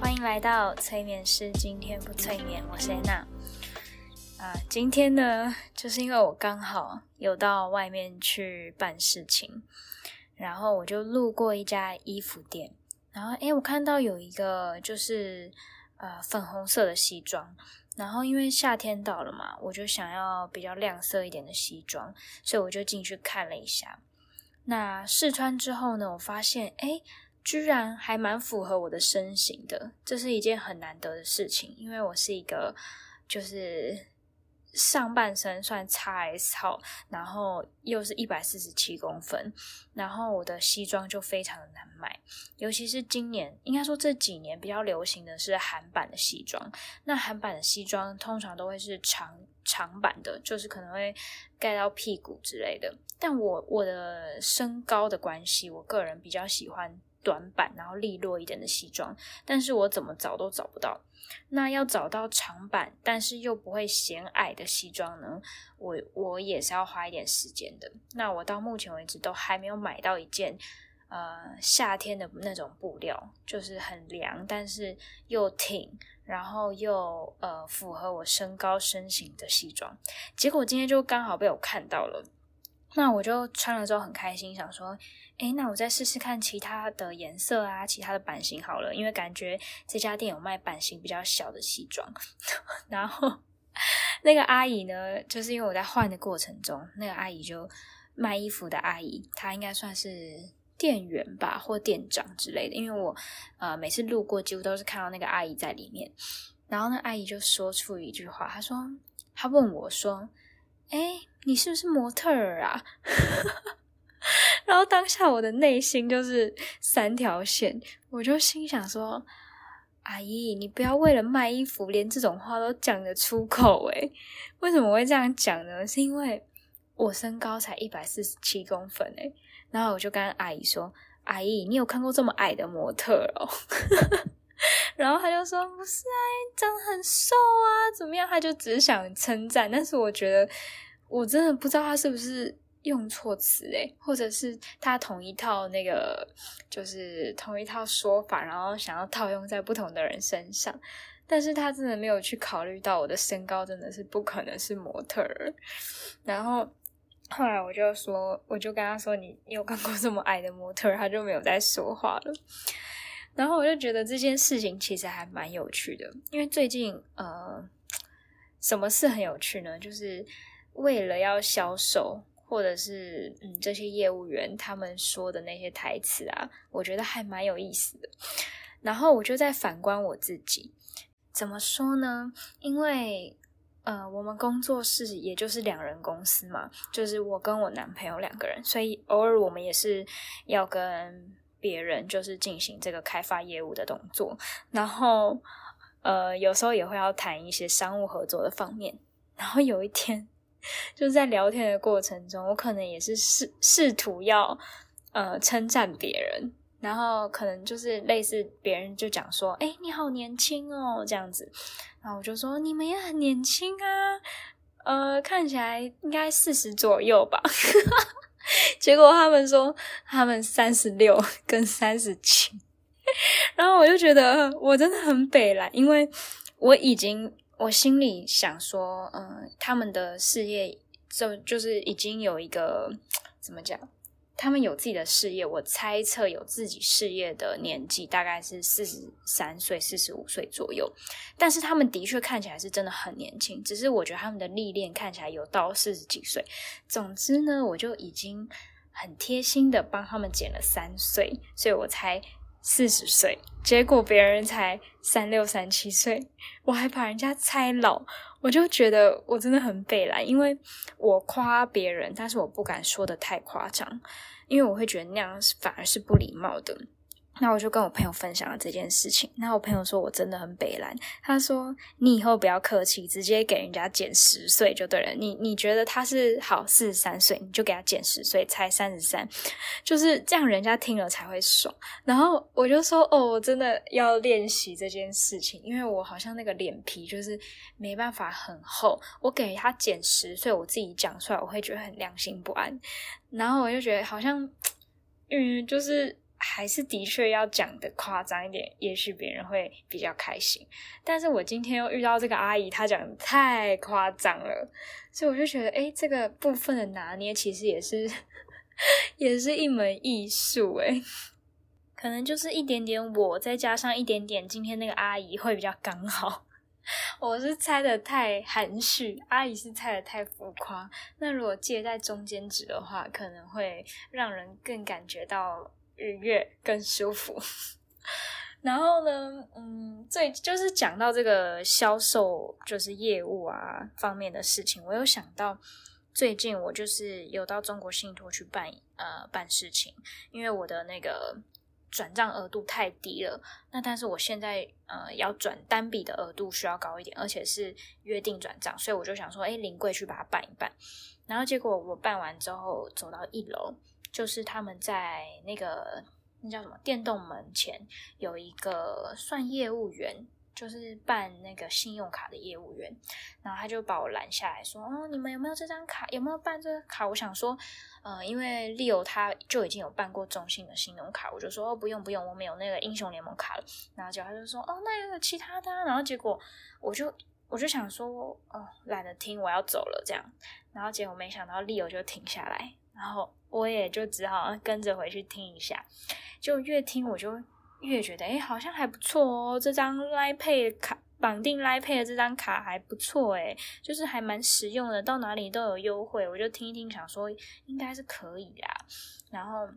欢迎来到催眠师，今天不催眠，我是安娜。啊，今天呢，就是因为我刚好有到外面去办事情，然后我就路过一家衣服店，然后诶，我看到有一个就是呃粉红色的西装，然后因为夏天到了嘛，我就想要比较亮色一点的西装，所以我就进去看了一下。那试穿之后呢，我发现诶。居然还蛮符合我的身形的，这是一件很难得的事情，因为我是一个就是上半身算 XS 号，然后又是一百四十七公分，然后我的西装就非常的难买，尤其是今年，应该说这几年比较流行的是韩版的西装，那韩版的西装通常都会是长长版的，就是可能会盖到屁股之类的，但我我的身高的关系，我个人比较喜欢。短版，然后利落一点的西装，但是我怎么找都找不到。那要找到长版，但是又不会显矮的西装呢？我我也是要花一点时间的。那我到目前为止都还没有买到一件，呃，夏天的那种布料，就是很凉，但是又挺，然后又呃符合我身高身形的西装。结果今天就刚好被我看到了。那我就穿了之后很开心，想说，哎，那我再试试看其他的颜色啊，其他的版型好了，因为感觉这家店有卖版型比较小的西装。然后那个阿姨呢，就是因为我在换的过程中，那个阿姨就卖衣服的阿姨，她应该算是店员吧，或店长之类的，因为我呃每次路过几乎都是看到那个阿姨在里面。然后那阿姨就说出一句话，她说，她问我说。哎，你是不是模特儿啊？然后当下我的内心就是三条线，我就心想说：“阿姨，你不要为了卖衣服，连这种话都讲得出口诶为什么会这样讲呢？是因为我身高才一百四十七公分诶然后我就跟阿姨说：“阿姨，你有看过这么矮的模特哦？” 然后他就说：“不是啊，长得很瘦啊，怎么样？”他就只想称赞，但是我觉得我真的不知道他是不是用错词诶或者是他同一套那个就是同一套说法，然后想要套用在不同的人身上，但是他真的没有去考虑到我的身高真的是不可能是模特儿。然后后来我就说，我就跟他说：“你你有看过这么矮的模特？”他就没有再说话了。然后我就觉得这件事情其实还蛮有趣的，因为最近呃，什么事很有趣呢？就是为了要销售，或者是嗯这些业务员他们说的那些台词啊，我觉得还蛮有意思的。然后我就在反观我自己，怎么说呢？因为呃，我们工作室也就是两人公司嘛，就是我跟我男朋友两个人，所以偶尔我们也是要跟。别人就是进行这个开发业务的动作，然后呃，有时候也会要谈一些商务合作的方面。然后有一天，就是在聊天的过程中，我可能也是试试图要呃称赞别人，然后可能就是类似别人就讲说：“哎，你好年轻哦，这样子。”然后我就说：“你们也很年轻啊，呃，看起来应该四十左右吧。”结果他们说他们三十六跟三十七，然后我就觉得我真的很北蓝，因为我已经我心里想说，嗯，他们的事业就就是已经有一个怎么讲？他们有自己的事业，我猜测有自己事业的年纪大概是四十三岁、四十五岁左右。但是他们的确看起来是真的很年轻，只是我觉得他们的历练看起来有到四十几岁。总之呢，我就已经很贴心的帮他们减了三岁，所以我才四十岁。结果别人才三六、三七岁，我还把人家猜老，我就觉得我真的很背来，因为我夸别人，但是我不敢说的太夸张。因为我会觉得那样反而是不礼貌的。那我就跟我朋友分享了这件事情。那我朋友说我真的很北蓝，他说你以后不要客气，直接给人家减十岁就对了。你你觉得他是好四十三岁，你就给他减十岁，才三十三，就是这样，人家听了才会爽。然后我就说哦，我真的要练习这件事情，因为我好像那个脸皮就是没办法很厚。我给他减十岁，我自己讲出来，我会觉得很良心不安。然后我就觉得好像，嗯，就是。还是的确要讲的夸张一点，也许别人会比较开心。但是我今天又遇到这个阿姨，她讲的太夸张了，所以我就觉得，哎，这个部分的拿捏其实也是，也是一门艺术，哎，可能就是一点点我，再加上一点点今天那个阿姨会比较刚好。我是猜的太含蓄，阿姨是猜的太浮夸。那如果介在中间值的话，可能会让人更感觉到。愉悦更舒服，然后呢，嗯，最就是讲到这个销售，就是业务啊方面的事情，我有想到最近我就是有到中国信托去办呃办事情，因为我的那个转账额度太低了，那但是我现在呃要转单笔的额度需要高一点，而且是约定转账，所以我就想说，哎，临柜去把它办一办，然后结果我办完之后走到一楼。就是他们在那个那叫什么电动门前有一个算业务员，就是办那个信用卡的业务员，然后他就把我拦下来说：“哦，你们有没有这张卡？有没有办这个卡？”我想说，呃，因为 Leo 他就已经有办过中信的信用卡，我就说：“哦，不用不用，我们有那个英雄联盟卡了。”然后结果他就说：“哦，那有其他的。”然后结果我就我就想说：“哦，懒得听，我要走了。”这样，然后结果没想到 Leo 就停下来，然后。我也就只好跟着回去听一下，就越听我就越觉得，哎，好像还不错哦。这张 Line Pay 卡绑定 Line Pay 的这张卡还不错，哎，就是还蛮实用的，到哪里都有优惠。我就听一听，想说应该是可以啦。然后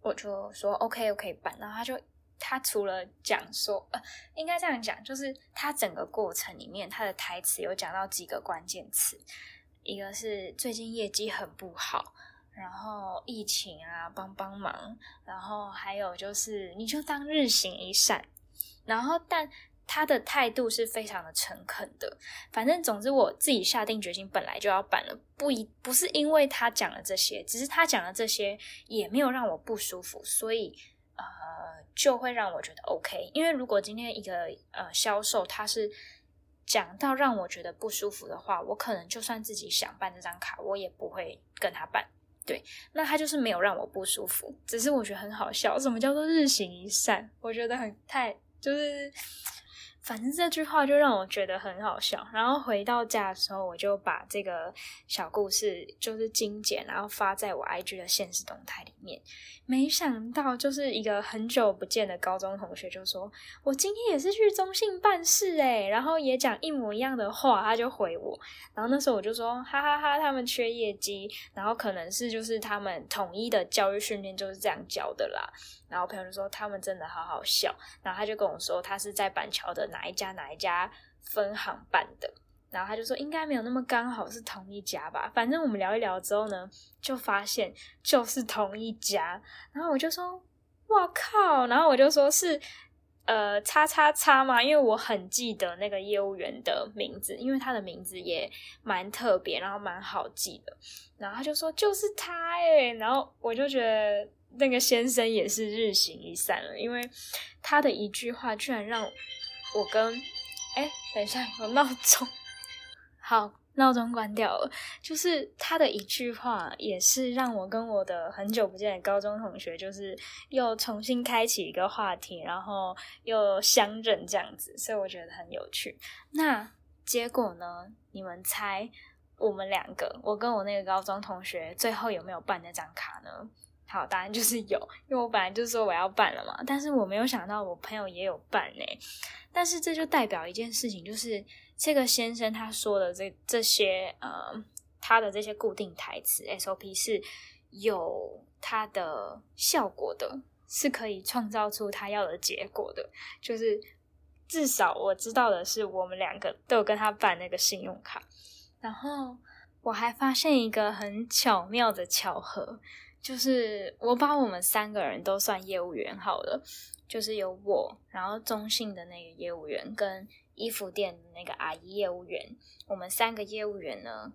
我就说 OK，我可以办。然后他就他除了讲说，呃，应该这样讲，就是他整个过程里面他的台词有讲到几个关键词，一个是最近业绩很不好。然后疫情啊，帮帮忙。然后还有就是，你就当日行一善。然后，但他的态度是非常的诚恳的。反正总之，我自己下定决心，本来就要办了。不一不是因为他讲了这些，只是他讲了这些也没有让我不舒服，所以呃，就会让我觉得 OK。因为如果今天一个呃销售他是讲到让我觉得不舒服的话，我可能就算自己想办这张卡，我也不会跟他办。对，那他就是没有让我不舒服，只是我觉得很好笑。什么叫做日行一善？我觉得很太就是。反正这句话就让我觉得很好笑。然后回到家的时候，我就把这个小故事就是精简，然后发在我 IG 的现实动态里面。没想到，就是一个很久不见的高中同学就说：“我今天也是去中信办事诶。”然后也讲一模一样的话，他就回我。然后那时候我就说：“哈哈哈，他们缺业绩，然后可能是就是他们统一的教育训练就是这样教的啦。”然后朋友就说他们真的好好笑，然后他就跟我说他是在板桥的哪一家哪一家分行办的，然后他就说应该没有那么刚好是同一家吧，反正我们聊一聊之后呢，就发现就是同一家，然后我就说哇靠，然后我就说是呃叉叉叉嘛，因为我很记得那个业务员的名字，因为他的名字也蛮特别，然后蛮好记的，然后他就说就是他诶，然后我就觉得。那个先生也是日行一善了，因为他的一句话居然让我跟哎，等一下有闹钟，好，闹钟关掉了。就是他的一句话，也是让我跟我的很久不见的高中同学，就是又重新开启一个话题，然后又相认这样子，所以我觉得很有趣。那结果呢？你们猜我们两个，我跟我那个高中同学，最后有没有办那张卡呢？好，答案就是有，因为我本来就说我要办了嘛，但是我没有想到我朋友也有办呢。但是这就代表一件事情，就是这个先生他说的这这些呃，他的这些固定台词 SOP 是有它的效果的，是可以创造出他要的结果的。就是至少我知道的是，我们两个都有跟他办那个信用卡，然后我还发现一个很巧妙的巧合。就是我把我们三个人都算业务员好了，就是有我，然后中信的那个业务员跟衣服店的那个阿姨业务员，我们三个业务员呢，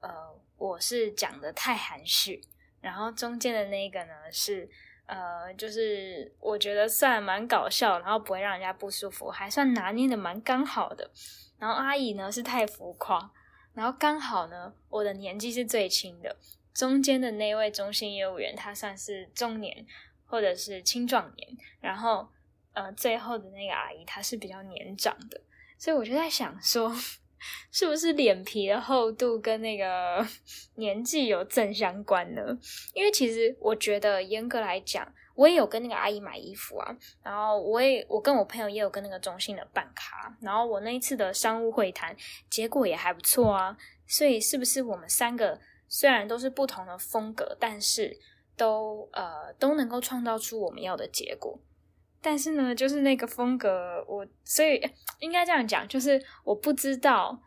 呃，我是讲的太含蓄，然后中间的那个呢是呃，就是我觉得算蛮搞笑，然后不会让人家不舒服，还算拿捏的蛮刚好的，然后阿姨呢是太浮夸，然后刚好呢，我的年纪是最轻的。中间的那位中心业务员，他算是中年，或者是青壮年，然后呃，最后的那个阿姨她是比较年长的，所以我就在想说，是不是脸皮的厚度跟那个 年纪有正相关呢？因为其实我觉得严格来讲，我也有跟那个阿姨买衣服啊，然后我也我跟我朋友也有跟那个中信的办卡，然后我那一次的商务会谈结果也还不错啊，所以是不是我们三个虽然都是不同的风格，但是。都呃都能够创造出我们要的结果，但是呢，就是那个风格，我所以应该这样讲，就是我不知道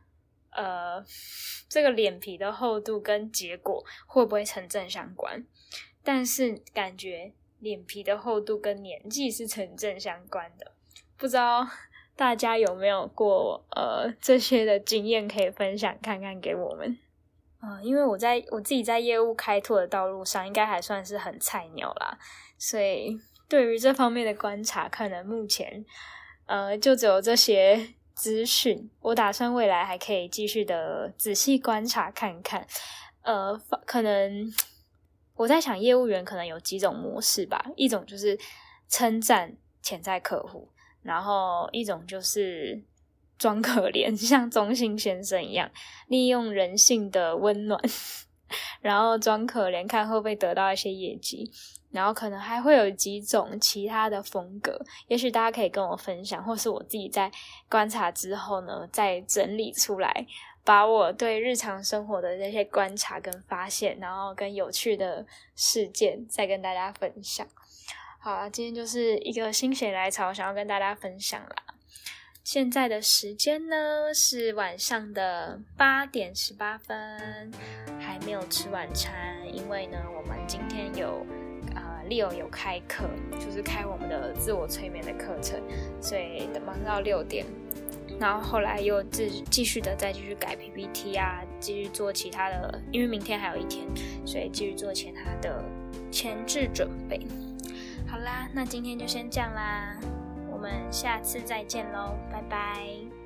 呃 这个脸皮的厚度跟结果会不会成正相关，但是感觉脸皮的厚度跟年纪是成正相关的，不知道大家有没有过呃这些的经验可以分享看看给我们。呃，因为我在我自己在业务开拓的道路上，应该还算是很菜鸟啦，所以对于这方面的观察，可能目前呃就只有这些资讯。我打算未来还可以继续的仔细观察看看。呃，可能我在想，业务员可能有几种模式吧，一种就是称赞潜在客户，然后一种就是。装可怜，像中信先生一样，利用人性的温暖，然后装可怜，看会不会得到一些业绩。然后可能还会有几种其他的风格，也许大家可以跟我分享，或是我自己在观察之后呢，再整理出来，把我对日常生活的那些观察跟发现，然后跟有趣的事件，再跟大家分享。好，今天就是一个心血来潮，想要跟大家分享啦。现在的时间呢是晚上的八点十八分，还没有吃晚餐，因为呢我们今天有呃 Leo 有开课，就是开我们的自我催眠的课程，所以忙到六点，然后后来又继继续的再继续改 PPT 啊，继续做其他的，因为明天还有一天，所以继续做其他的前置准备。好啦，那今天就先这样啦。我们下次再见喽，拜拜。